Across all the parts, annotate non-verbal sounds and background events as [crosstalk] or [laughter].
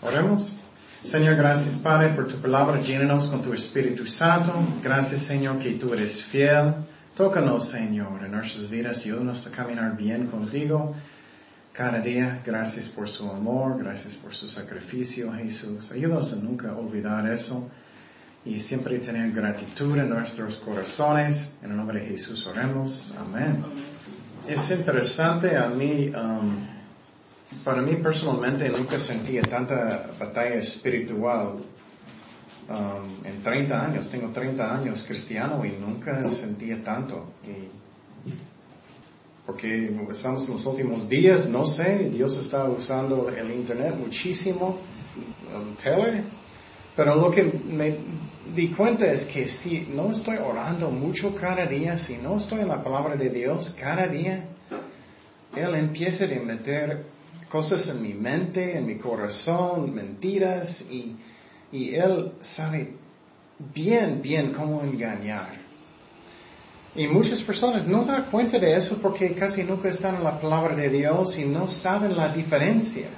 Oremos. Señor, gracias Padre por tu palabra. Llénanos con tu Espíritu Santo. Gracias Señor que tú eres fiel. Tócanos Señor en nuestras vidas. Ayúdanos a caminar bien contigo. Cada día, gracias por su amor, gracias por su sacrificio, Jesús. Ayúdanos a nunca olvidar eso y siempre tener gratitud en nuestros corazones. En el nombre de Jesús oremos. Amén. Es interesante a mí, um, para mí personalmente nunca sentía tanta batalla espiritual. Um, en 30 años, tengo 30 años cristiano y nunca sentía tanto. porque estamos en los últimos días, no sé, Dios está usando el Internet muchísimo, el tele, pero lo que me di cuenta es que si no estoy orando mucho cada día, si no estoy en la palabra de Dios cada día, Él empieza a meter cosas en mi mente, en mi corazón, mentiras, y, y Él sabe bien, bien cómo engañar. Y muchas personas no dan cuenta de eso porque casi nunca están en la palabra de Dios y no saben la diferencia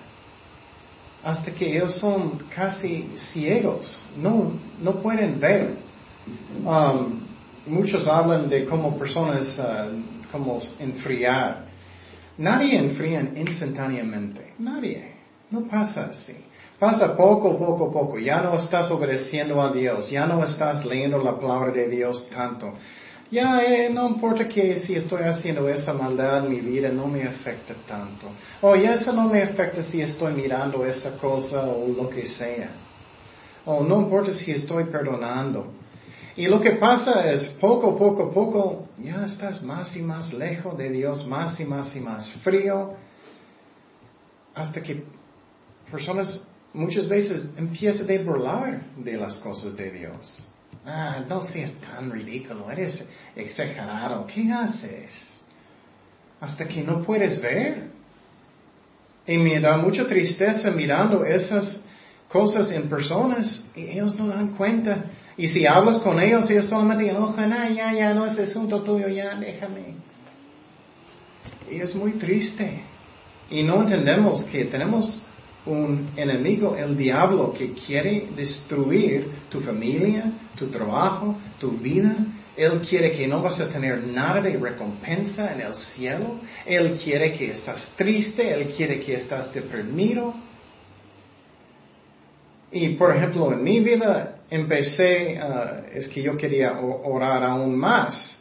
hasta que ellos son casi ciegos, no, no pueden ver. Um, muchos hablan de cómo personas, uh, como enfriar. Nadie enfría instantáneamente, nadie, no pasa así. Pasa poco, poco, poco. Ya no estás obedeciendo a Dios, ya no estás leyendo la palabra de Dios tanto. Ya eh, no importa que si estoy haciendo esa maldad en mi vida, no me afecta tanto. O ya eso no me afecta si estoy mirando esa cosa o lo que sea. O no importa si estoy perdonando. Y lo que pasa es poco, poco, poco, ya estás más y más lejos de Dios, más y más y más frío, hasta que personas muchas veces empiezan a burlar de las cosas de Dios. Ah, no seas tan ridículo, eres exagerado. ¿Qué haces? Hasta que no puedes ver. Y me da mucha tristeza mirando esas cosas en personas y ellos no dan cuenta. Y si hablas con ellos, ellos solamente enojan, ah, ya, ya, no es asunto tuyo, ya, déjame. Y es muy triste. Y no entendemos que tenemos un enemigo, el diablo, que quiere destruir tu familia, tu trabajo, tu vida. Él quiere que no vas a tener nada de recompensa en el cielo. Él quiere que estás triste. Él quiere que estás deprimido. Y por ejemplo, en mi vida empecé, uh, es que yo quería orar aún más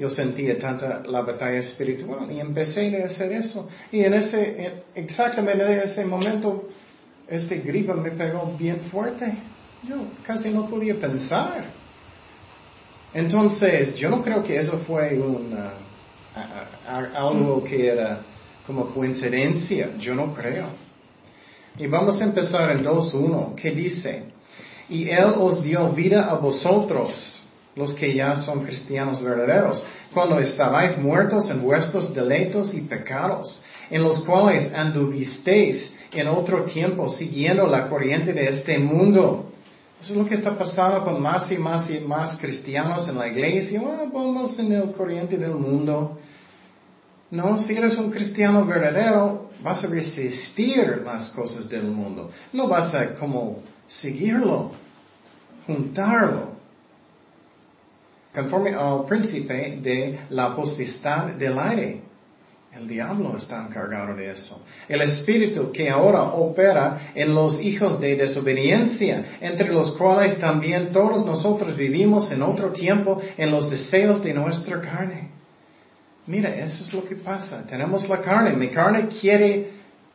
yo sentía tanta la batalla espiritual y empecé a hacer eso. Y en ese, exactamente en ese momento, este gripe me pegó bien fuerte. Yo casi no podía pensar. Entonces, yo no creo que eso fue un, algo que era como coincidencia. Yo no creo. Y vamos a empezar en 2.1, que dice, y Él os dio vida a vosotros los que ya son cristianos verdaderos, cuando estabais muertos en vuestros deleitos y pecados, en los cuales anduvisteis en otro tiempo siguiendo la corriente de este mundo. Eso es lo que está pasando con más y más y más cristianos en la iglesia. Bueno, vamos en el corriente del mundo. No, si eres un cristiano verdadero, vas a resistir las cosas del mundo. No vas a como seguirlo, juntarlo conforme al príncipe de la potestad del aire. El diablo está encargado de eso. El espíritu que ahora opera en los hijos de desobediencia, entre los cuales también todos nosotros vivimos en otro tiempo en los deseos de nuestra carne. Mira, eso es lo que pasa. Tenemos la carne. Mi carne quiere,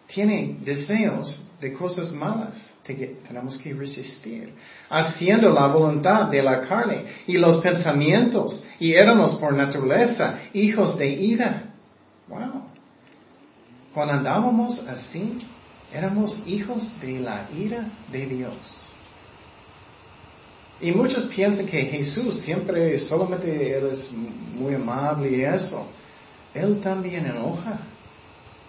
tiene deseos de cosas malas tenemos que resistir, haciendo la voluntad de la carne y los pensamientos, y éramos por naturaleza hijos de ira. Wow. Cuando andábamos así, éramos hijos de la ira de Dios. Y muchos piensan que Jesús siempre, solamente es muy amable y eso. Él también enoja.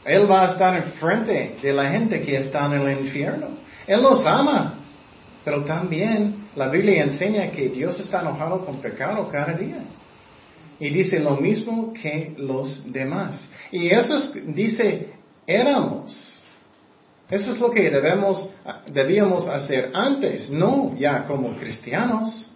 Él va a estar enfrente de la gente que está en el infierno. Él los ama, pero también la Biblia enseña que Dios está enojado con pecado cada día. Y dice lo mismo que los demás. Y eso dice, éramos. Eso es lo que debemos, debíamos hacer antes, no ya como cristianos.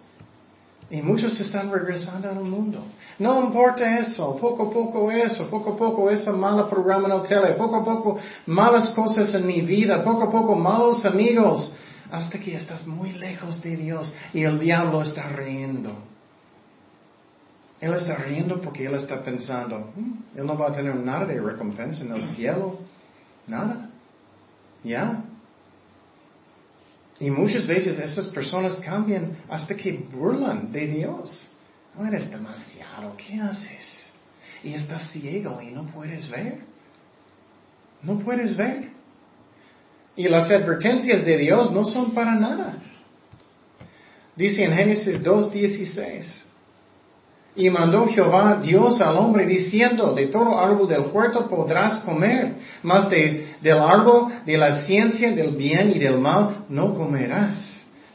Y muchos están regresando al mundo. No importa eso, poco a poco eso, poco a poco ese mal programa en el tele, poco a poco malas cosas en mi vida, poco a poco malos amigos, hasta que estás muy lejos de Dios y el diablo está riendo. Él está riendo porque él está pensando, hmm, él no va a tener nada de recompensa en el cielo, nada. ¿Ya? Y muchas veces esas personas cambian hasta que burlan de Dios. No eres demasiado, ¿qué haces? Y estás ciego y no puedes ver. No puedes ver. Y las advertencias de Dios no son para nada. Dice en Génesis 2.16. Y mandó Jehová Dios al hombre diciendo, de todo árbol del huerto podrás comer, mas de, del árbol de la ciencia del bien y del mal no comerás.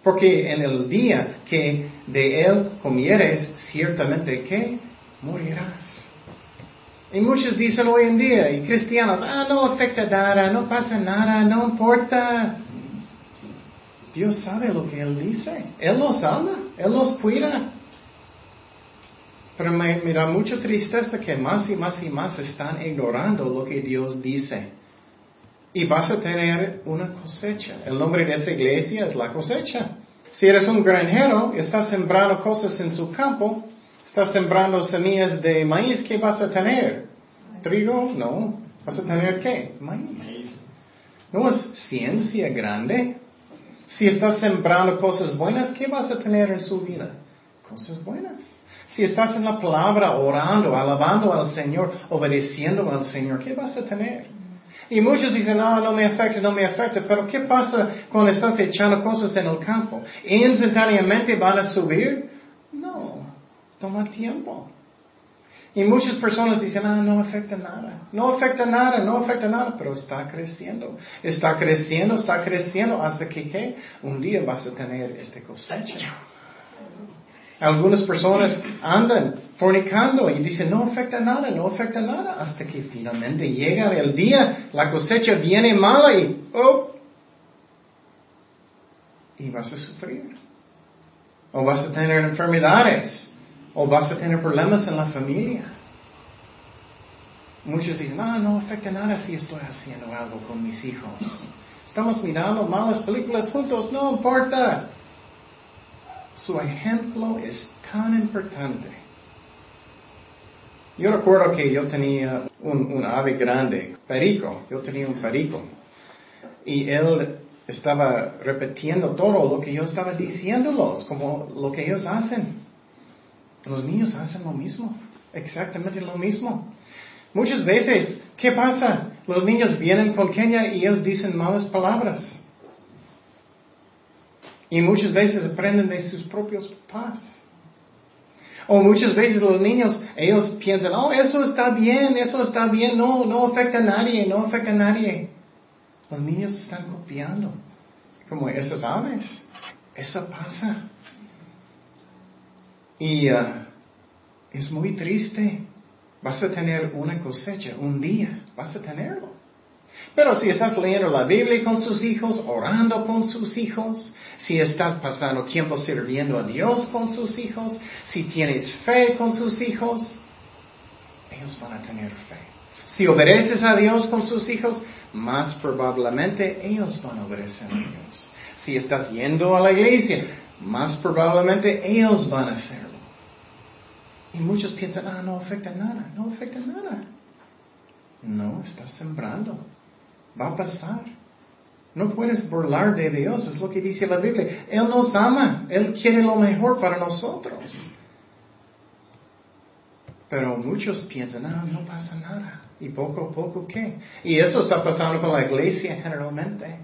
Porque en el día que de él comieres, ciertamente que morirás. Y muchos dicen hoy en día, y cristianos, ah, no afecta nada, no pasa nada, no importa. Dios sabe lo que Él dice. Él los ama, Él los cuida. Pero me, da mucha tristeza que más y más y más están ignorando lo que Dios dice. Y vas a tener una cosecha. El nombre de esa iglesia es la cosecha. Si eres un granjero y estás sembrando cosas en su campo, estás sembrando semillas de maíz, ¿qué vas a tener? ¿Trigo? No. ¿Vas a tener qué? Maíz. No es ciencia grande. Si estás sembrando cosas buenas, ¿qué vas a tener en su vida? Cosas buenas. Si estás en la palabra orando, alabando al Señor, obedeciendo al Señor, ¿qué vas a tener? Y muchos dicen, no, no me afecta, no me afecta, pero ¿qué pasa cuando estás echando cosas en el campo? ¿Instantáneamente van a subir? No, toma tiempo. Y muchas personas dicen, ah, no afecta nada, no afecta nada, no afecta nada, pero está creciendo, está creciendo, está creciendo hasta que ¿qué? un día vas a tener este cosecha. Algunas personas andan fornicando y dicen, no afecta nada, no afecta nada, hasta que finalmente llega el día, la cosecha viene mala y, oh, y vas a sufrir. O vas a tener enfermedades, o vas a tener problemas en la familia. Muchos dicen, no, no afecta nada si estoy haciendo algo con mis hijos. Estamos mirando malas películas juntos, no importa. Su ejemplo es tan importante. Yo recuerdo que yo tenía un, ave grande, perico, yo tenía un perico, y él estaba repitiendo todo lo que yo estaba diciéndolos, como lo que ellos hacen. Los niños hacen lo mismo, exactamente lo mismo. Muchas veces, ¿qué pasa? Los niños vienen con Kenia y ellos dicen malas palabras. Y muchas veces aprenden de sus propios papás. O muchas veces los niños, ellos piensan, oh, eso está bien, eso está bien, no, no afecta a nadie, no afecta a nadie. Los niños están copiando, como esas aves. Eso pasa. Y uh, es muy triste. Vas a tener una cosecha un día, vas a tenerlo. Pero si estás leyendo la Biblia con sus hijos, orando con sus hijos, si estás pasando tiempo sirviendo a Dios con sus hijos, si tienes fe con sus hijos, ellos van a tener fe. Si obedeces a Dios con sus hijos, más probablemente ellos van a obedecer a Dios. Si estás yendo a la iglesia, más probablemente ellos van a hacerlo. Y muchos piensan, ah, no afecta nada, no afecta nada. No, estás sembrando. Va a pasar. No puedes burlar de Dios, es lo que dice la Biblia. Él nos ama, Él quiere lo mejor para nosotros. Pero muchos piensan, no, no pasa nada. Y poco a poco, ¿qué? Y eso está pasando con la iglesia generalmente.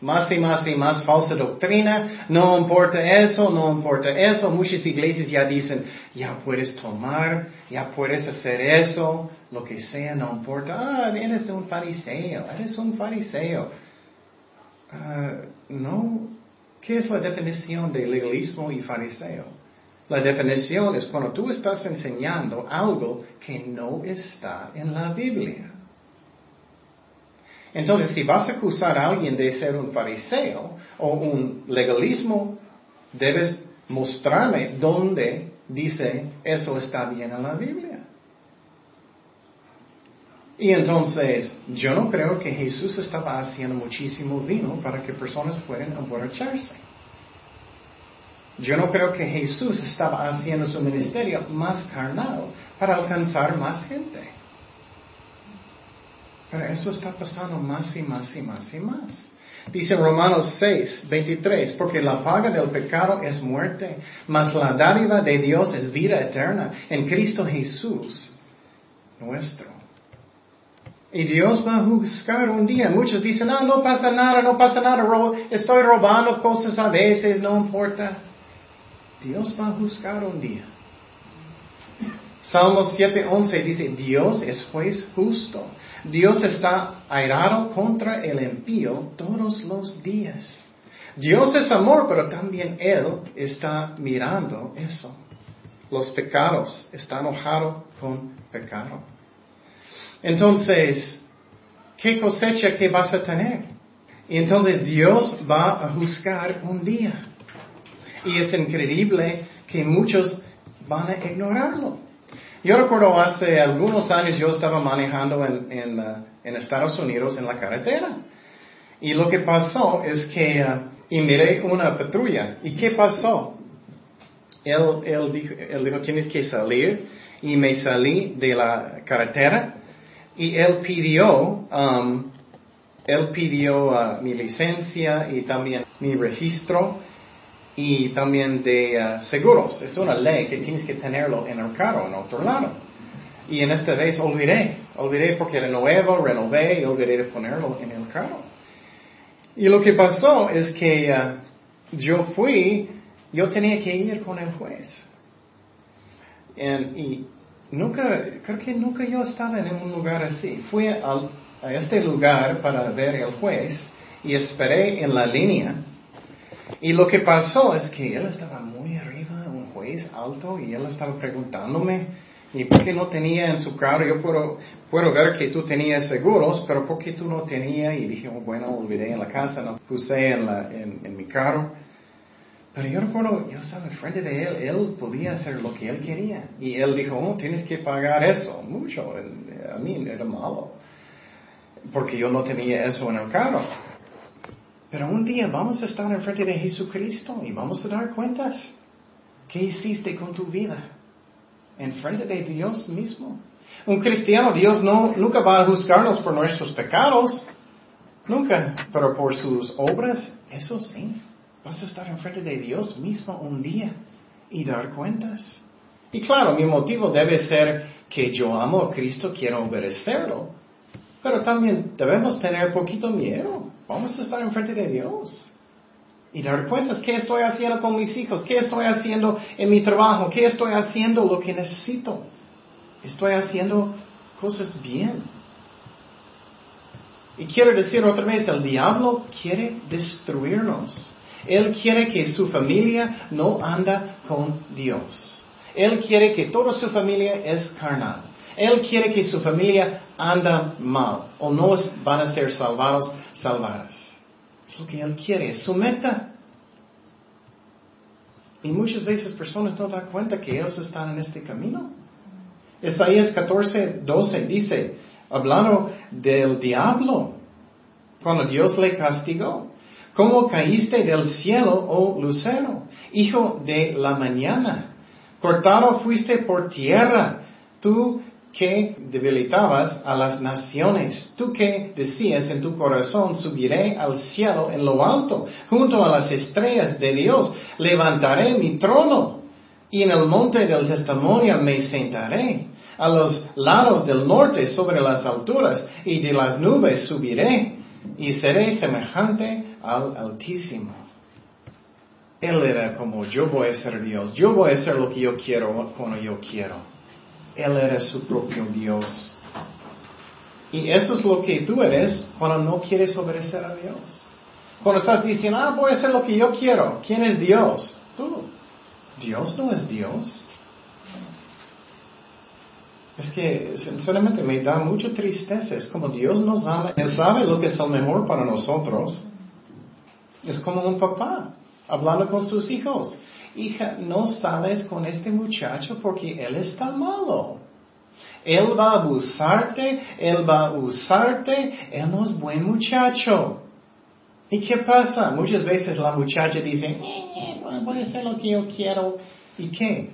Más y más y más falsa doctrina, no importa eso, no importa eso. Muchas iglesias ya dicen, ya puedes tomar, ya puedes hacer eso, lo que sea, no importa. Ah, eres un fariseo, eres un fariseo. Ah, no. ¿Qué es la definición de legalismo y fariseo? La definición es cuando tú estás enseñando algo que no está en la Biblia. Entonces, si vas a acusar a alguien de ser un fariseo o un legalismo, debes mostrarme dónde dice eso está bien en la Biblia. Y entonces, yo no creo que Jesús estaba haciendo muchísimo vino para que personas puedan emborracharse. Yo no creo que Jesús estaba haciendo su ministerio más carnal para alcanzar más gente. Pero eso está pasando más y más y más y más. Dice Romanos 6, 23, porque la paga del pecado es muerte, mas la dádiva de Dios es vida eterna en Cristo Jesús nuestro. Y Dios va a juzgar un día. Muchos dicen, ah, no pasa nada, no pasa nada, estoy robando cosas a veces, no importa. Dios va a juzgar un día. Salmos 7:11 dice, Dios es juez justo. Dios está airado contra el impío todos los días. Dios es amor, pero también Él está mirando eso. Los pecados, está enojado con pecado. Entonces, ¿qué cosecha que vas a tener? Y entonces Dios va a juzgar un día. Y es increíble que muchos van a ignorarlo. Yo recuerdo hace algunos años yo estaba manejando en, uh, Estados Unidos en la carretera. Y lo que pasó es que, uh, y miré una patrulla. ¿Y qué pasó? Él, él, dijo, él dijo, tienes que salir. Y me salí de la carretera. Y él pidió, um, él pidió uh, mi licencia y también mi registro y también de uh, seguros. Es una ley que tienes que tenerlo en el carro, en otro lado. Y en esta vez olvidé, olvidé porque era nuevo, renové y olvidé de ponerlo en el carro. Y lo que pasó es que uh, yo fui, yo tenía que ir con el juez. y nunca, creo que nunca yo estaba en un lugar así. Fui a este lugar para ver el juez y esperé en la línea y lo que pasó es que él estaba muy arriba, un juez alto, y él estaba preguntándome, ¿y por qué no tenía en su carro? Yo puedo, puedo ver que tú tenías seguros, pero ¿por qué tú no tenías? Y dije, oh, bueno, olvidé en la casa, no puse en, la, en, mi carro. Pero yo recuerdo, yo estaba frente de él, él podía hacer lo que él quería. Y él dijo, oh, tienes que pagar eso, mucho. A mí era malo. Porque yo no tenía eso en el carro. Pero un día vamos a estar en frente de Jesucristo y vamos a dar cuentas. ¿Qué hiciste con tu vida? En frente de Dios mismo. Un cristiano, Dios no, nunca va a juzgarnos por nuestros pecados. Nunca. Pero por sus obras, eso sí. Vas a estar en frente de Dios mismo un día y dar cuentas. Y claro, mi motivo debe ser que yo amo a Cristo, quiero obedecerlo. Pero también debemos tener poquito miedo. Vamos a estar enfrente de Dios. Y dar cuentas, ¿qué estoy haciendo con mis hijos? ¿Qué estoy haciendo en mi trabajo? ¿Qué estoy haciendo lo que necesito? Estoy haciendo cosas bien. Y quiero decir otra vez, el diablo quiere destruirnos. Él quiere que su familia no anda con Dios. Él quiere que toda su familia es carnal. Él quiere que su familia anda mal o no van a ser salvados, salvadas. Es lo que Él quiere, es su meta. Y muchas veces personas no dan cuenta que ellos están en este camino. Isaías 14, 12 dice, hablando del diablo, cuando Dios le castigó. ¿Cómo caíste del cielo, oh lucero, hijo de la mañana? Cortado fuiste por tierra, tú que debilitabas a las naciones, tú que decías en tu corazón, subiré al cielo en lo alto, junto a las estrellas de Dios, levantaré mi trono, y en el monte del testimonio me sentaré, a los lados del norte sobre las alturas, y de las nubes subiré, y seré semejante al Altísimo. Él era como yo voy a ser Dios, yo voy a hacer lo que yo quiero cuando yo quiero. Él era su propio Dios. Y eso es lo que tú eres cuando no quieres obedecer a Dios. Cuando estás diciendo, ah, voy a hacer lo que yo quiero. ¿Quién es Dios? Tú. Dios no es Dios. Es que sinceramente me da mucha tristeza. Es como Dios nos ama. Él sabe lo que es el mejor para nosotros. Es como un papá hablando con sus hijos. Hija, no sales con este muchacho porque él está malo. Él va a abusarte, él va a usarte, él no es buen muchacho. ¿Y qué pasa? Muchas veces la muchacha dice, voy a hacer lo que yo quiero. ¿Y qué?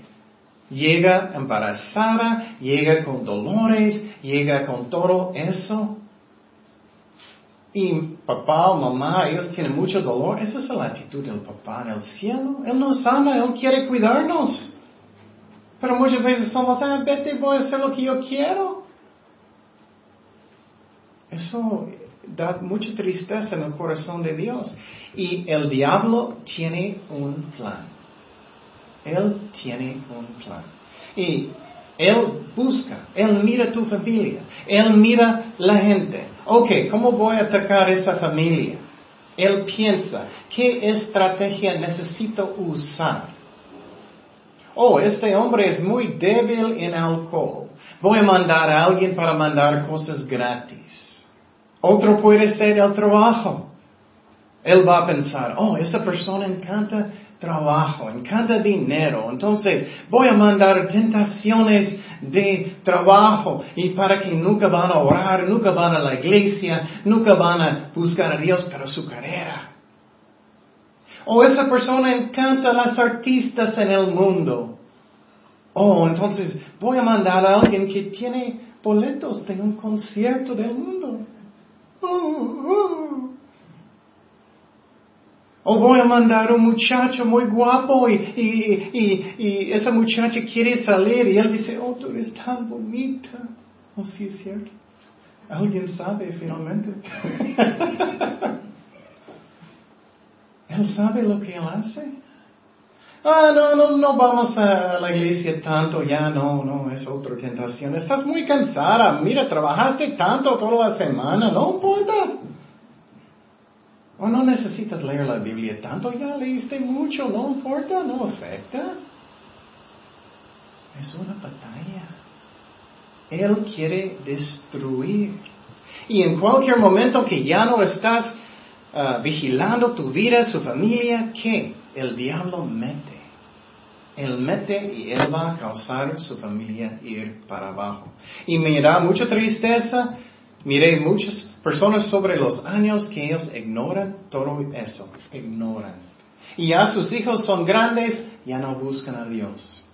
Llega embarazada, llega con dolores, llega con todo eso. Y papá o mamá, ellos tienen mucho dolor. Esa es la actitud del papá en el cielo. Él nos ama, Él quiere cuidarnos. Pero muchas veces somos, ah, vete, voy a hacer lo que yo quiero. Eso da mucha tristeza en el corazón de Dios. Y el diablo tiene un plan. Él tiene un plan. Y Él busca, Él mira tu familia, Él mira la gente. Ok, ¿cómo voy a atacar esa familia? Él piensa, ¿qué estrategia necesito usar? Oh, este hombre es muy débil en alcohol. Voy a mandar a alguien para mandar cosas gratis. Otro puede ser el trabajo. Él va a pensar, oh, esa persona encanta trabajo, encanta dinero. Entonces voy a mandar tentaciones de trabajo y para que nunca van a orar, nunca van a la iglesia, nunca van a buscar a Dios para su carrera. O esa persona encanta a las artistas en el mundo. Oh, entonces voy a mandar a alguien que tiene boletos de un concierto del mundo. Oh, oh. O voy a mandar un muchacho muy guapo y, y, y, esa muchacha quiere salir y él dice, oh, tú eres tan bonita. Oh, sí es cierto. Alguien sabe finalmente. [laughs] él sabe lo que él hace. Ah, no, no, no vamos a la iglesia tanto, ya no, no, es otra tentación. Estás muy cansada, mira, trabajaste tanto toda la semana, no importa. O no necesitas leer la Biblia tanto, ya leíste mucho, no importa, no afecta. Es una batalla. Él quiere destruir. Y en cualquier momento que ya no estás ah, vigilando tu vida, su familia, ¿qué? El diablo mete. Él mete y él va a causar su familia ir para abajo. Y me da mucha tristeza Miré muchas personas sobre los años que ellos ignoran todo eso, ignoran. Y ya sus hijos son grandes, ya no buscan a Dios.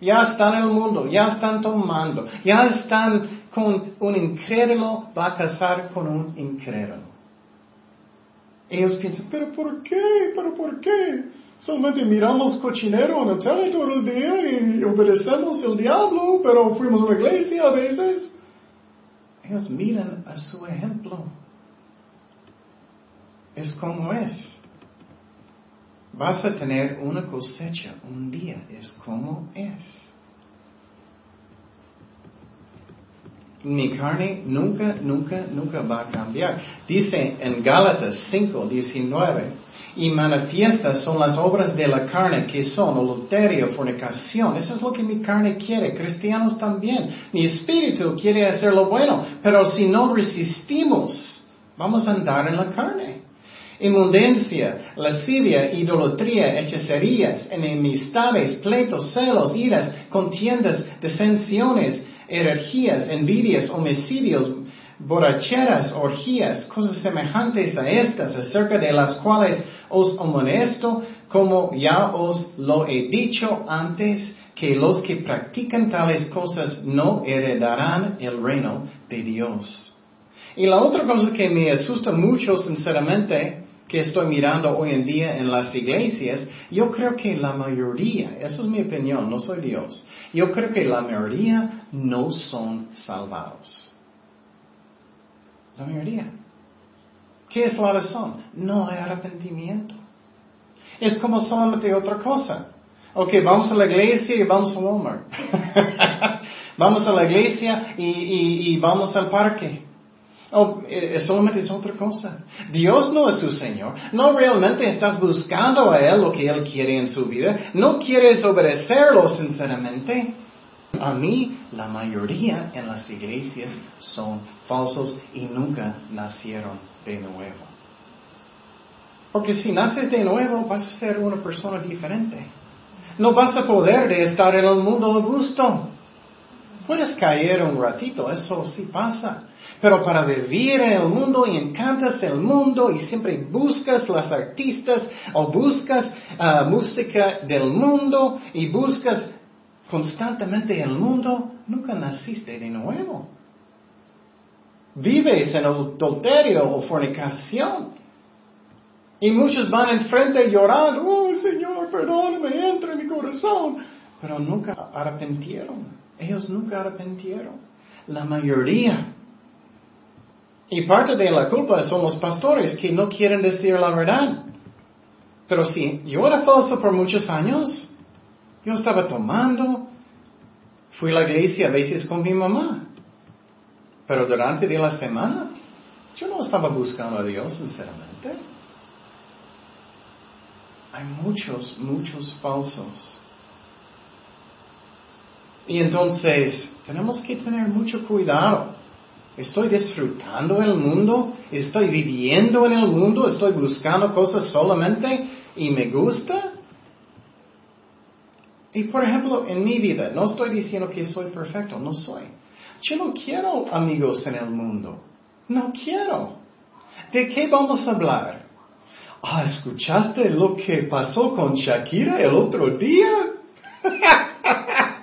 Ya están en el mundo, ya están tomando, ya están con un incrédulo, va a casar con un incrédulo. Ellos piensan, pero ¿por qué? ¿Pero por qué? Solamente miramos cochinero en la tele todo el día y obedecemos el diablo, pero fuimos a la iglesia a veces. Ellos miran a su ejemplo. Es como es. Vas a tener una cosecha un día, es como es. Mi carne nunca, nunca, nunca va a cambiar. Dice en Gálatas 5, 19, y manifiestas son las obras de la carne que son adulterio, fornicación. Eso es lo que mi carne quiere. Cristianos también. Mi espíritu quiere hacer lo bueno, pero si no resistimos, vamos a andar en la carne. Inmundencia, lascivia, idolatría, hechicerías, enemistades, pleitos, celos, iras, contiendas, disensiones, energías, envidias, homicidios, borracheras, orgías, cosas semejantes a estas, acerca de las cuales os amonesto, como ya os lo he dicho antes, que los que practican tales cosas no heredarán el reino de Dios. Y la otra cosa que me asusta mucho, sinceramente, que estoy mirando hoy en día en las iglesias, yo creo que la mayoría, eso es mi opinión, no soy Dios, yo creo que la mayoría no son salvados. La mayoría. ¿Qué es la razón? No hay arrepentimiento. Es como solamente otra cosa. Ok, vamos a la iglesia y vamos a Walmart. [laughs] vamos a la iglesia y, vamos al parque. Oh, eh, solamente es otra cosa. Dios no es su Señor. No realmente estás buscando a Él lo que Él quiere en su vida. No quieres obedecerlo sinceramente. A mí, la mayoría en las iglesias son falsos y nunca nacieron de nuevo. Porque si naces de nuevo vas a ser una persona diferente. No vas a poder de estar en el mundo a gusto. Puedes caer un ratito, eso sí pasa. Pero para vivir en el mundo y encantas el mundo y siempre buscas las artistas o buscas ah, música del mundo y buscas constantemente el mundo, nunca naciste de nuevo. Vives en adulterio o fornicación. Y muchos van enfrente llorando, oh Señor, perdóname, entra en mi corazón. Pero nunca arrepentieron. Ellos nunca arrepentieron. La mayoría. Y parte de la culpa son los pastores que no quieren decir la verdad. Pero si yo era falso por muchos años, yo estaba tomando, fui a la iglesia a veces con mi mamá. Pero durante de la semana, yo no estaba buscando a Dios, sinceramente. Hay muchos, muchos falsos. Y entonces, tenemos que tener mucho cuidado. ¿Estoy disfrutando el mundo? ¿Estoy viviendo en el mundo? ¿Estoy buscando cosas solamente y me gusta? Y por ejemplo, en mi vida, no estoy diciendo que soy perfecto, no soy. Yo no quiero amigos en el mundo. No quiero. ¿De qué vamos a hablar? Ah, ¿escuchaste lo que pasó con Shakira el otro día? [laughs]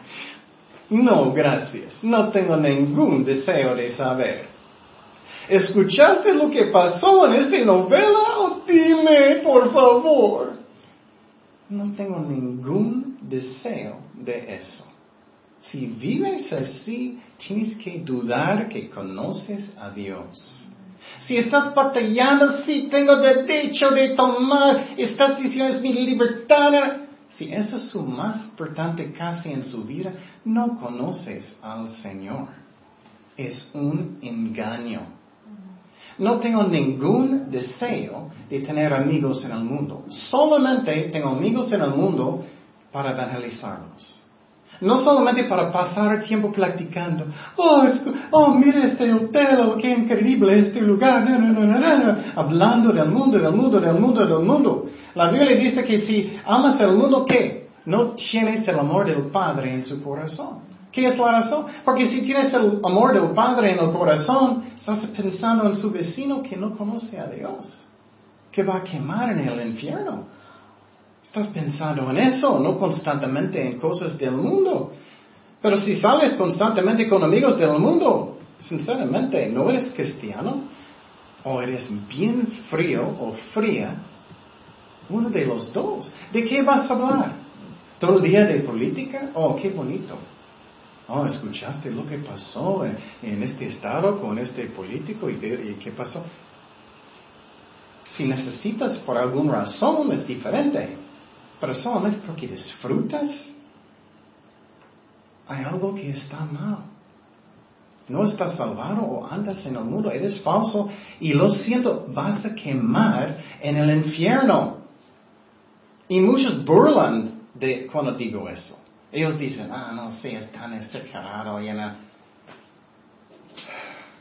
no, gracias. No tengo ningún deseo de saber. ¿Escuchaste lo que pasó en esa novela? Oh, dime, por favor. No tengo ningún deseo de eso. Si vives así, tienes que dudar que conoces a Dios. Si estás batallando, si tengo derecho de tomar, estás diciendo es mi libertad. Si eso es su más importante casi en su vida, no conoces al Señor. Es un engaño. No tengo ningún deseo de tener amigos en el mundo. Solamente tengo amigos en el mundo para evangelizarlos. No solamente para pasar el tiempo platicando. Oh, oh mira este hotel, oh, qué increíble este lugar. Hablando del mundo, del mundo, del mundo, del mundo. La Biblia dice que si amas el mundo, ¿qué? No tienes el amor del Padre en su corazón. ¿Qué es la razón? Porque si tienes el amor del Padre en el corazón, estás pensando en su vecino que no conoce a Dios, que va a quemar en el infierno. Estás pensando en eso, no constantemente en cosas del mundo. Pero si sales constantemente con amigos del mundo, sinceramente, no eres cristiano, o eres bien frío o fría, uno de los dos. ¿De qué vas a hablar? ¿Todo el día de política? Oh, qué bonito. Oh, ¿escuchaste lo que pasó en, este estado con este político y, qué pasó? Si necesitas por alguna razón es diferente, pero solamente porque disfrutas, hay algo que está mal. No estás salvado o andas en el mundo, eres falso y lo siento, vas a quemar en el infierno. Y muchos burlan de cuando digo eso. Ellos dicen, ah, no sé, es tan exagerado. Y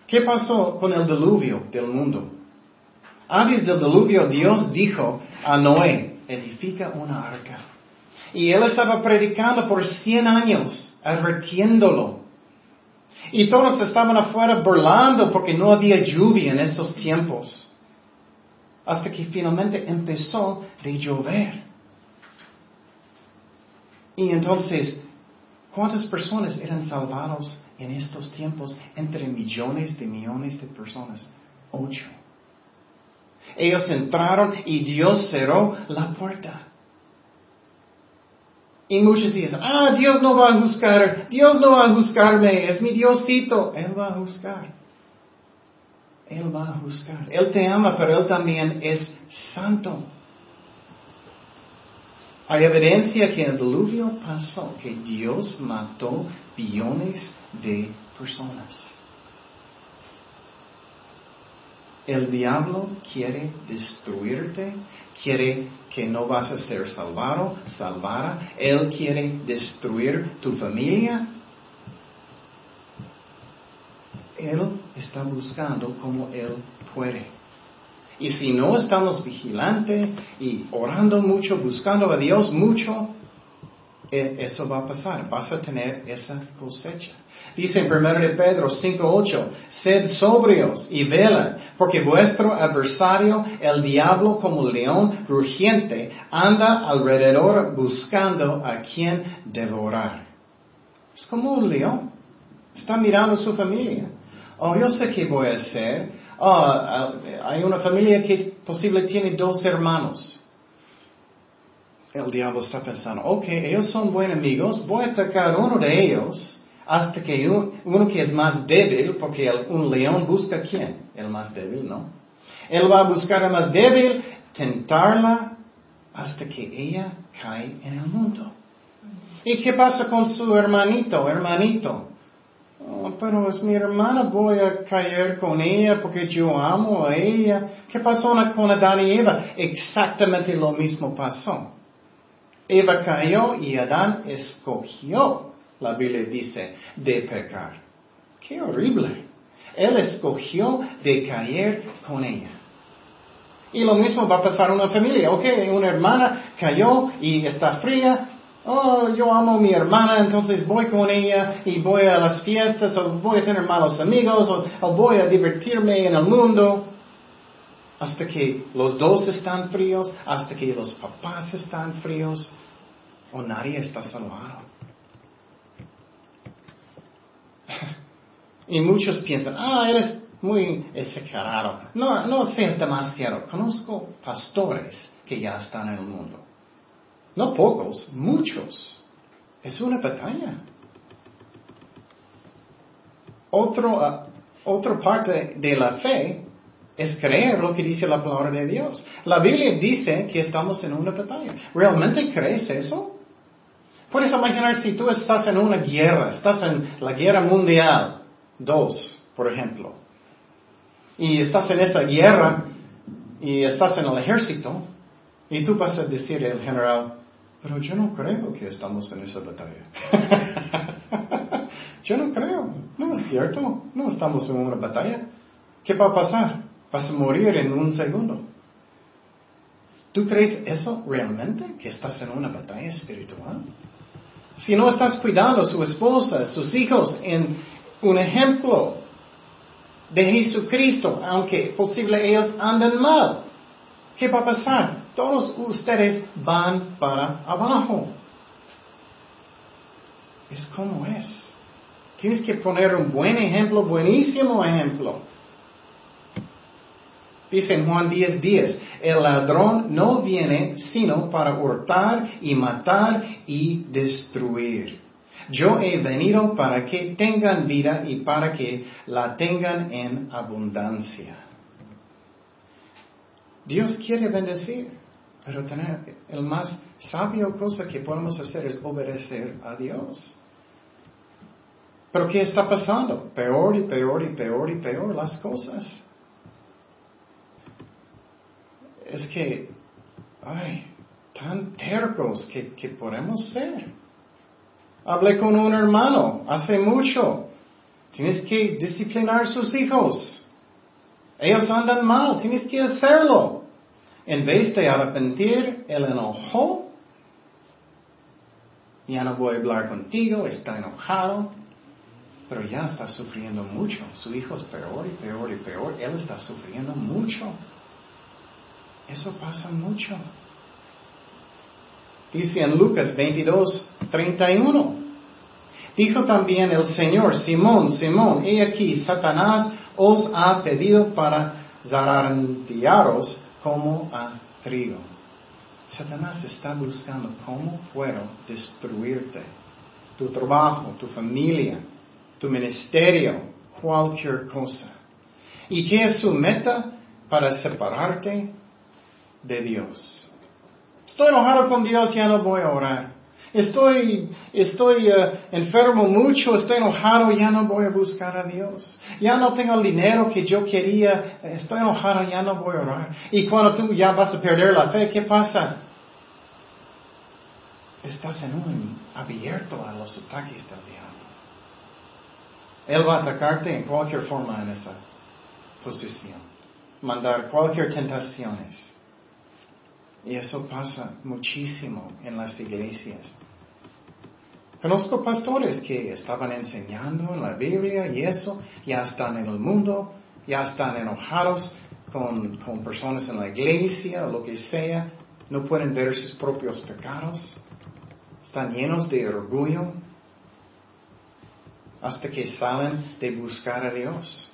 ¿Qué pasó con el diluvio del mundo? Antes del diluvio, Dios dijo a Noé, edifica una arca. Y él estaba predicando por cien años, advirtiéndolo. Y todos estaban afuera burlando porque no había lluvia en esos tiempos. Hasta que finalmente empezó a llover. Y entonces, ¿cuántas personas eran salvados en estos tiempos? Entre millones de millones de personas. Ocho. Ellos entraron y Dios cerró la puerta. Y muchos dicen, ah, Dios no va a juzgar, Dios no va a juzgarme, es mi Diosito. Él va a juzgar. Él va a juzgar. Él te ama, pero Él también es santo. Hay evidencia que el diluvio pasó, que Dios mató billones de personas. El diablo quiere destruirte, quiere que no vas a ser salvado, salvada. Él quiere destruir tu familia. Él está buscando como Él puede. Y si no estamos vigilantes y orando mucho, buscando a Dios mucho, e-, eso va a pasar. Vas a tener esa cosecha. Dice en 1 de Pedro 5.8, sed sobrios y velan, porque vuestro adversario, el diablo como león rugiente, anda alrededor buscando a quien devorar. Es como un león. Está mirando a su familia. Oh, yo sé qué voy a hacer. Oh, hay una familia que posible tiene dos hermanos. El diablo está pensando, ok, ellos son buenos amigos, voy a atacar a uno de ellos hasta que uno que es más débil, porque un león busca quién? El más débil, ¿no? Él va a buscar al más débil, tentarla hasta que ella cae en el mundo. ¿Y qué pasa con su hermanito, hermanito? Oh, pero es mi hermana, voy a caer con ella porque yo amo a ella. ¿Qué pasó con Adán y Eva? Exactamente lo mismo pasó. Eva cayó y Adán escogió la Biblia dice, de pecar. Qué horrible. Él escogió de caer con ella. Y lo mismo va a pasar en una familia. Ok, una hermana cayó y está fría. Oh, yo amo a mi hermana, entonces voy con ella y voy a las fiestas o voy a tener malos amigos o, voy a divertirme en el mundo. Hasta que los dos están fríos, hasta que los papás están fríos o nadie está salvado. Y muchos piensan, ah, eres muy exagerado. No, no seas demasiado. Conozco pastores que ya están en el mundo. No pocos, muchos. Es una batalla. Otro, ah, otra parte de la fe es creer lo que dice la palabra de Dios. La Biblia dice que estamos en una batalla. ¿Realmente crees eso? Puedes imaginar si tú estás en una guerra, estás en la guerra mundial Dos, por ejemplo. Y estás en esa guerra y estás en el ejército y tú vas a decir al general, pero yo no creo que estamos en esa batalla. [laughs] yo no creo, no es cierto, no estamos en una batalla. ¿Qué va a pasar? Vas a morir en un segundo. ¿Tú crees eso realmente? ¿Que estás en una batalla espiritual? Si no estás cuidando a su esposa, a sus hijos en, un ejemplo de Jesucristo, aunque posible ellos andan mal. ¿Qué va a pasar? Todos ustedes van para abajo. Es como es. Tienes que poner un buen ejemplo, buenísimo ejemplo. Dice en Juan 10, 10, el ladrón no viene sino para hurtar y matar y destruir. Yo he venido para que tengan vida y para que la tengan en abundancia. Dios quiere bendecir, pero tener el más sabio cosa que podemos hacer es obedecer a Dios. Pero ¿qué está pasando? Peor y peor y peor y peor las cosas. Es que, ay, tan tercos que, que podemos ser. Hablé con un hermano hace mucho. Tienes que disciplinar a sus hijos. Ellos andan mal, tienes que hacerlo. En vez de arrepentir, él enojó. Ya no voy a hablar contigo, está enojado. Pero ya está sufriendo mucho. Su hijo es peor y peor y peor. Él está sufriendo mucho. Eso pasa mucho. Dice en Lucas 22, 31. Dijo también el Señor, Simón, Simón, he aquí, Satanás os ha pedido para zarandearos como a trigo. Satanás está buscando cómo puedo destruirte. Tu trabajo, tu familia, tu ministerio, cualquier cosa. ¿Y qué es su meta? Para separarte de Dios. Estoy enojado con Dios, ya no voy a orar. Estoy, estoy eh, enfermo mucho, estoy enojado, ya no voy a buscar a Dios. Ya no tengo el dinero que yo quería, estoy enojado, ya no voy a orar. Y cuando tú ya vas a perder la fe, ¿qué pasa? Estás en un abierto a los ataques del diablo. Él va a atacarte en cualquier forma en esa posición. Mandar cualquier tentaciones. Y eso pasa muchísimo en las iglesias. Conozco pastores que estaban enseñando en la Biblia y eso, ya están en el mundo, ya están enojados con, con personas en la iglesia o lo que sea, no pueden ver sus propios pecados, están llenos de orgullo hasta que salen de buscar a Dios.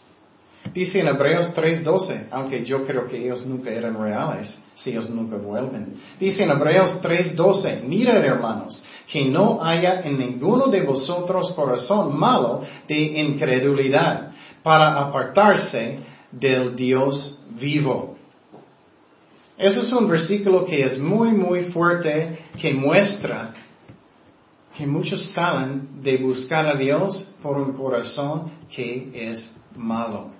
Dice en Hebreos 3:12, aunque yo creo que ellos nunca eran reales, si ellos nunca vuelven. Dice en Hebreos 3:12, miren hermanos, que no haya en ninguno de vosotros corazón malo de incredulidad para apartarse del Dios vivo. Ese es un versículo que es muy, muy fuerte, que muestra que muchos salen de buscar a Dios por un corazón que es malo.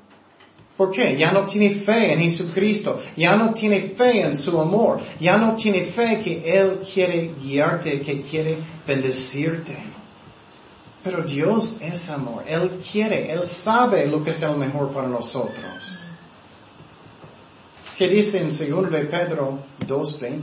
¿Por qué? Ya no tiene fe en Jesucristo, ya no tiene fe en su amor, ya no tiene fe que Él quiere guiarte, que quiere bendecirte. Pero Dios es amor, Él quiere, Él sabe lo que es el mejor para nosotros. ¿Qué dice en 2 de Pedro 2.20?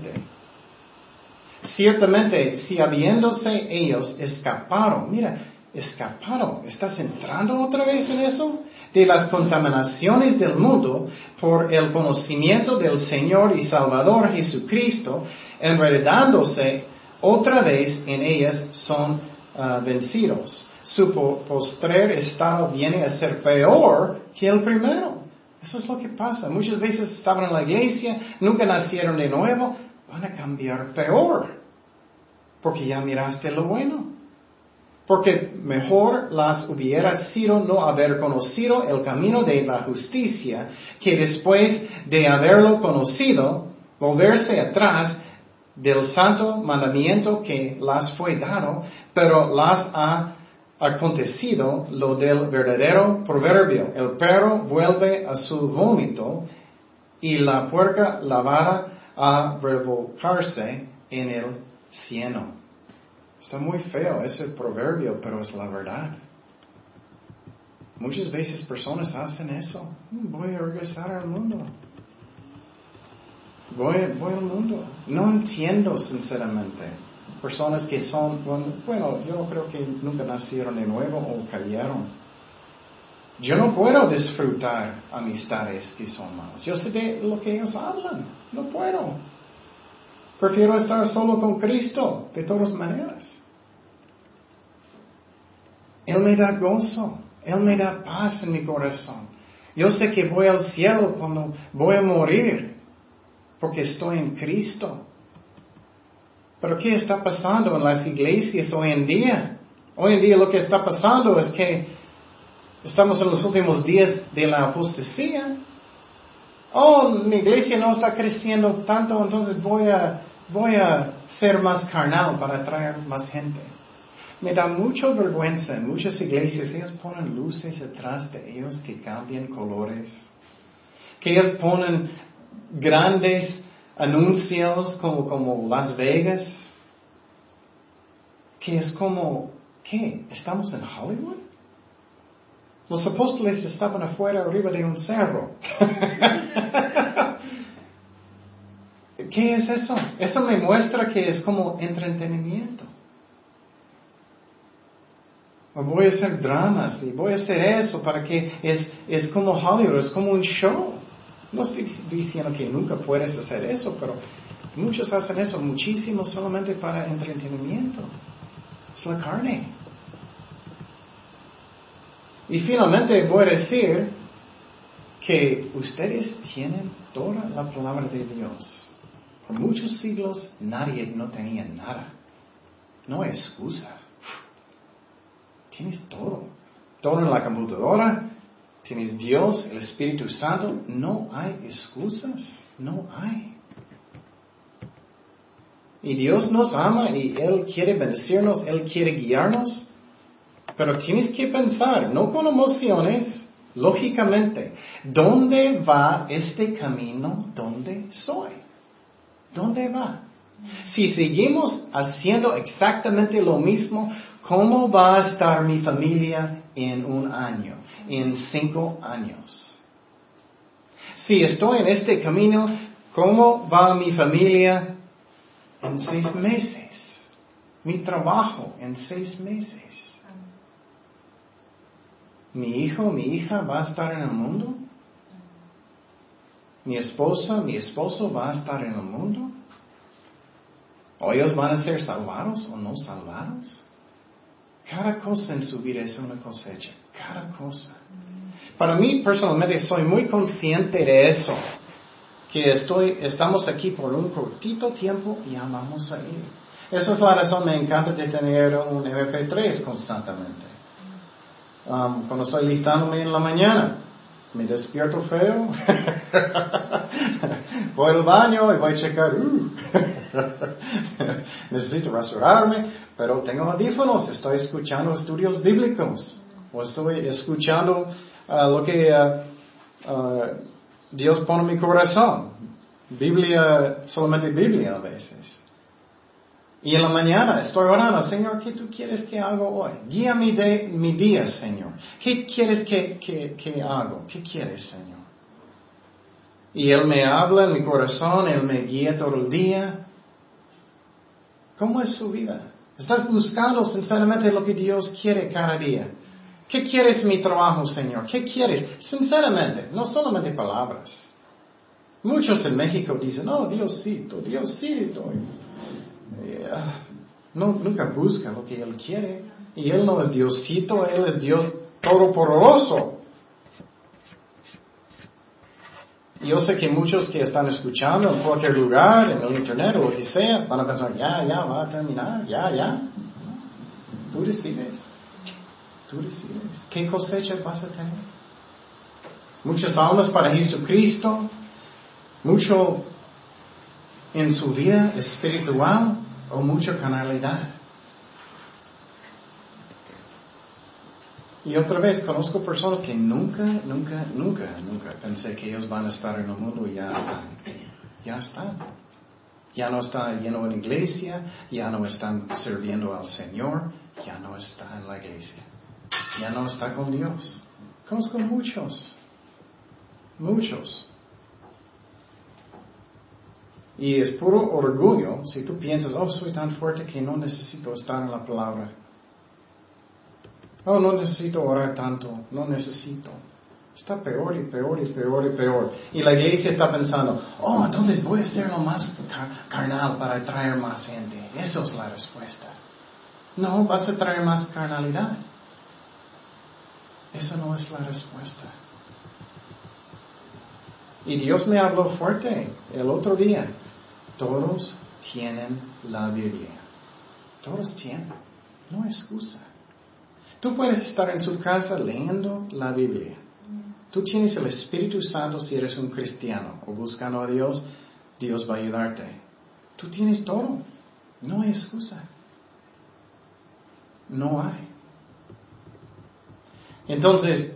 Ciertamente, si habiéndose ellos escaparon, mira, escaparon, ¿estás entrando otra vez en eso? De las contaminaciones del mundo por el conocimiento del Señor y Salvador Jesucristo, enredándose otra vez en ellas son ah, vencidos. Su postrer estado viene a ser peor que el primero. Eso es lo que pasa. Muchas veces estaban en la iglesia, nunca nacieron de nuevo, van a cambiar peor. Porque ya miraste lo bueno. Porque mejor las hubiera sido no haber conocido el camino de la justicia que después de haberlo conocido, volverse atrás del santo mandamiento que las fue dado, pero las ha acontecido lo del verdadero proverbio. El perro vuelve a su vómito y la puerca lavada a revolcarse en el cieno. Está muy feo ese proverbio, pero es la verdad. Muchas veces personas hacen eso. Mm, voy a regresar al mundo. Voy, al mundo. No entiendo sinceramente. Personas que son, bueno, yo creo que nunca nacieron de nuevo o cayeron. Yo no puedo disfrutar amistades que son malas. Yo sé de lo que ellos hablan. No puedo. Prefiero estar solo con Cristo, de todas maneras. Él me da gozo, Él me da paz en mi corazón. Yo sé que voy al cielo cuando voy a morir, porque estoy en Cristo. Pero ¿qué está pasando en las iglesias hoy en día? Hoy en día lo que está pasando es que estamos en los últimos días de la apostasía. Oh, mi iglesia no está creciendo tanto, entonces voy a voy a ser más carnal para atraer más gente. Me da mucha vergüenza en muchas iglesias, ellos ponen luces detrás de ellos que cambian colores, que ellos ponen grandes anuncios como, como Las Vegas, que es como, ¿qué? ¿Estamos en Hollywood? Los apóstoles estaban afuera, arriba de un cerro. [laughs] ¿Qué es eso? Eso me muestra que es como entretenimiento. Voy a hacer dramas y voy a hacer eso para que es, es como Hollywood, es como un show. No estoy diciendo que nunca puedes hacer eso, pero muchos hacen eso, muchísimo solamente para entretenimiento. Es la carne. Y finalmente voy a decir que ustedes tienen toda la palabra de Dios. Por muchos siglos nadie no tenía nada. No hay excusa. Tienes todo. Todo en la computadora. Tienes Dios, el Espíritu Santo. No hay excusas. No hay. Y Dios nos ama y Él quiere bendecirnos, Él quiere guiarnos. Pero tienes que pensar, no con emociones, lógicamente, ¿dónde va este camino donde soy? ¿Dónde va? Si seguimos haciendo exactamente lo mismo ¿Cómo va a estar mi familia en un año, en cinco años? Si estoy en este camino, ¿cómo va mi familia en seis meses? Mi trabajo en seis meses. ¿Mi hijo, mi hija va a estar en el mundo? ¿Mi esposa, mi esposo va a estar en el mundo? ¿O ellos van a ser salvados o no salvados? Cada cosa en su vida es una cosecha, cada cosa. Para mí personalmente soy muy consciente de eso, que estoy, estamos aquí por un cortito tiempo y vamos a ir. Esa es la razón, me encanta de tener un MP3 constantemente. Um, cuando estoy listándome en la mañana, me despierto feo, [laughs] voy al baño y voy a checar, uh. [laughs] necesito rasurarme, pero tengo audífonos, estoy escuchando estudios bíblicos, o estoy escuchando uh, lo que uh, uh, Dios pone en mi corazón. Biblia, solamente Biblia a veces. Y en la mañana estoy orando, Señor, ¿qué tú quieres que haga hoy? Guía mi, de, mi día, Señor. ¿Qué quieres que, que, que haga? ¿Qué quieres, Señor? Y Él me habla en mi corazón, Él me guía todo el día. ¿Cómo es su vida? ¿Estás buscando sinceramente lo que Dios quiere cada día? ¿Qué quieres mi trabajo, Señor? ¿Qué quieres? Sinceramente, no solamente palabras. Muchos en México dicen, oh, Diosito, Diosito. No, nunca busca lo que Él quiere. Y Él no es Diosito, Él es Dios todopoderoso. Yo sé que muchos que están escuchando en cualquier lugar, en el internet o lo que sea, van a pensar, ya, ya, va a terminar, ya, ya. Tú decides. Tú decides. ¿Qué cosecha vas a tener? Muchas almas para Jesucristo, mucho en su vida espiritual o mucha canalidad. Y otra vez, conozco personas que nunca, nunca, nunca, nunca pensé que ellos van a estar en el mundo y ya están. Ya están. Ya no están lleno en iglesia, ya no están sirviendo al Señor, ya no está en la iglesia. Ya no está con Dios. Conozco muchos. Muchos. Y es puro orgullo si tú piensas, oh, soy tan fuerte que no necesito estar en la palabra. Oh, no necesito orar tanto, no necesito. Está peor y peor y peor y peor. Y la iglesia está pensando, oh, entonces voy a hacerlo más carnal para atraer más gente. Esa es la respuesta. No, vas a traer más carnalidad. Esa no es la respuesta. Y Dios me habló fuerte el otro día. Todos tienen la Biblia. Todos tienen. No excusa. Tú puedes estar en su casa leyendo la Biblia. Tú tienes el Espíritu Santo si eres un cristiano o buscando a Dios, Dios va a ayudarte. Tú tienes todo. No hay excusa. No hay. Entonces,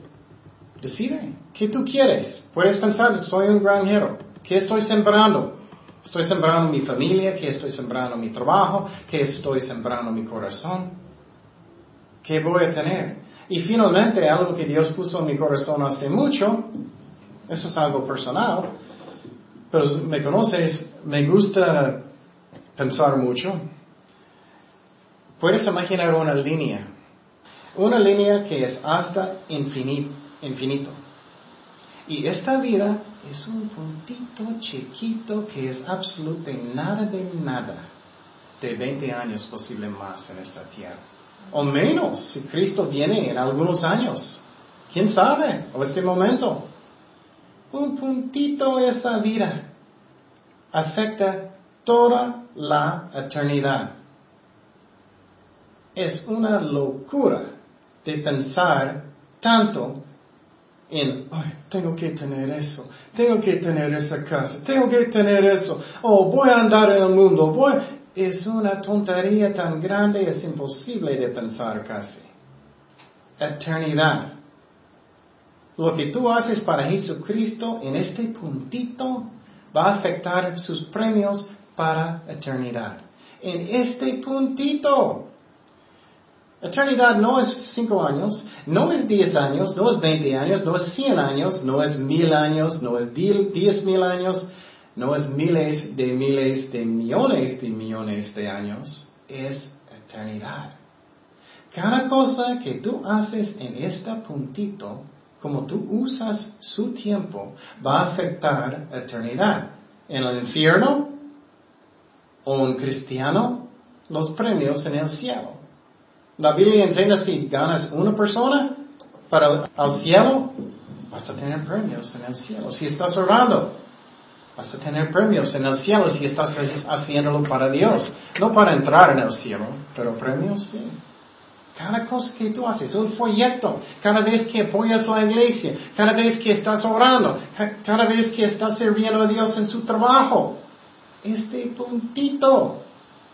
decide, ¿qué tú quieres? Puedes pensar, soy un granjero, ¿qué estoy sembrando? ¿Estoy sembrando mi familia? ¿Qué estoy sembrando mi trabajo? ¿Qué estoy sembrando mi corazón? ¿Qué voy a tener? Y finalmente, algo que Dios puso en mi corazón hace mucho, eso es algo personal, pero me conoces, me gusta pensar mucho. Puedes imaginar una línea una línea que es hasta infinito. Y esta vida es un puntito chiquito que es absolutamente nada de nada de 20 años posible más en esta tierra. O menos si Cristo viene en algunos años. ¿Quién sabe? O este momento. Un puntito esa vida afecta toda la eternidad. Es una locura de pensar tanto en, Ay, tengo que tener eso, tengo que tener esa casa, tengo que tener eso, oh, voy a andar en el mundo, voy... Es una tontería tan grande, es imposible de pensar casi. Eternidad. Lo que tú haces para Jesucristo en este puntito va a afectar sus premios para eternidad. En este puntito. Eternidad no es cinco años, no es diez años, no es veinte años, no es cien años, no es mil años, no es diez mil años, no es miles de miles de millones de millones de años, es eternidad. Cada cosa que tú haces en este puntito, como tú usas su tiempo, va a afectar eternidad. En el infierno, o un cristiano, los premios en el cielo. La Biblia enseña si ganas una persona para el cielo, vas a tener premios en el cielo. Si estás orando, vas a tener premios en el cielo si estás haciéndolo para Dios. No para entrar en el cielo, pero premios sí. Cada cosa que tú haces, un folleto, cada vez que apoyas la iglesia, cada vez que estás orando, cada vez que estás sirviendo a Dios en su trabajo, este puntito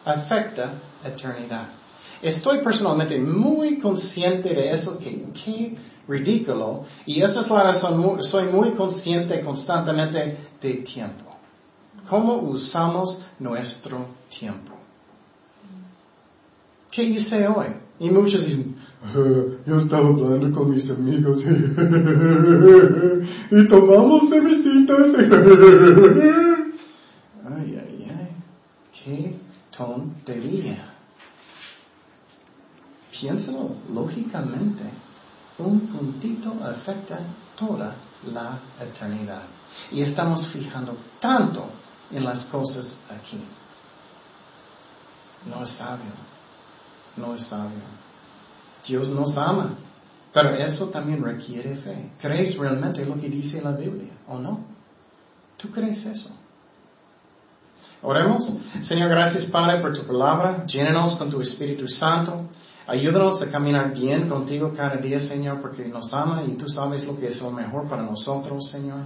afecta eternidad. Estoy personalmente muy consciente de eso, que qué ridículo, y esa es la razón, soy muy consciente constantemente de tiempo. ¿Cómo usamos nuestro tiempo? ¿Qué hice hoy? Y muchos dicen, yo estaba hablando con mis amigos [laughs] y tomamos cervecitas. [laughs] ay, ay, ay, qué tontería. Piénsalo lógicamente, un puntito afecta toda la eternidad. Y estamos fijando tanto en las cosas aquí. No es sabio no es sabio. Dios nos ama, pero eso también requiere fe. ¿Crees realmente lo que dice la Biblia o no? ¿Tú crees eso? Oremos. Señor, gracias Padre por tu palabra. Llénanos con tu Espíritu Santo. Ayúdanos a caminar bien contigo cada día, Señor, porque nos ama y tú sabes lo que es lo mejor para nosotros, Señor.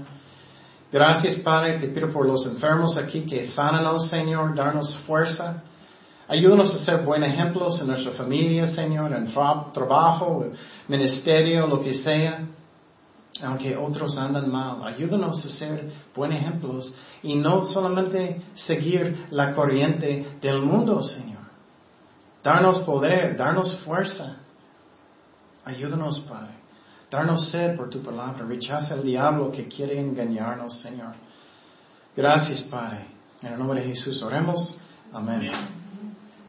Gracias, Padre. Te pido por los enfermos aquí que sánanos, Señor, darnos fuerza. Ayúdanos a ser buenos ejemplos en nuestra familia, Señor, en trabajo, ministerio, lo que sea. Aunque otros andan mal, ayúdanos a ser buenos ejemplos y no solamente seguir la corriente del mundo, Señor. Darnos poder, darnos fuerza. Ayúdanos, Padre. Darnos sed por tu palabra. Rechaza el diablo que quiere engañarnos, Señor. Gracias, Padre. En el nombre de Jesús oremos. Amén.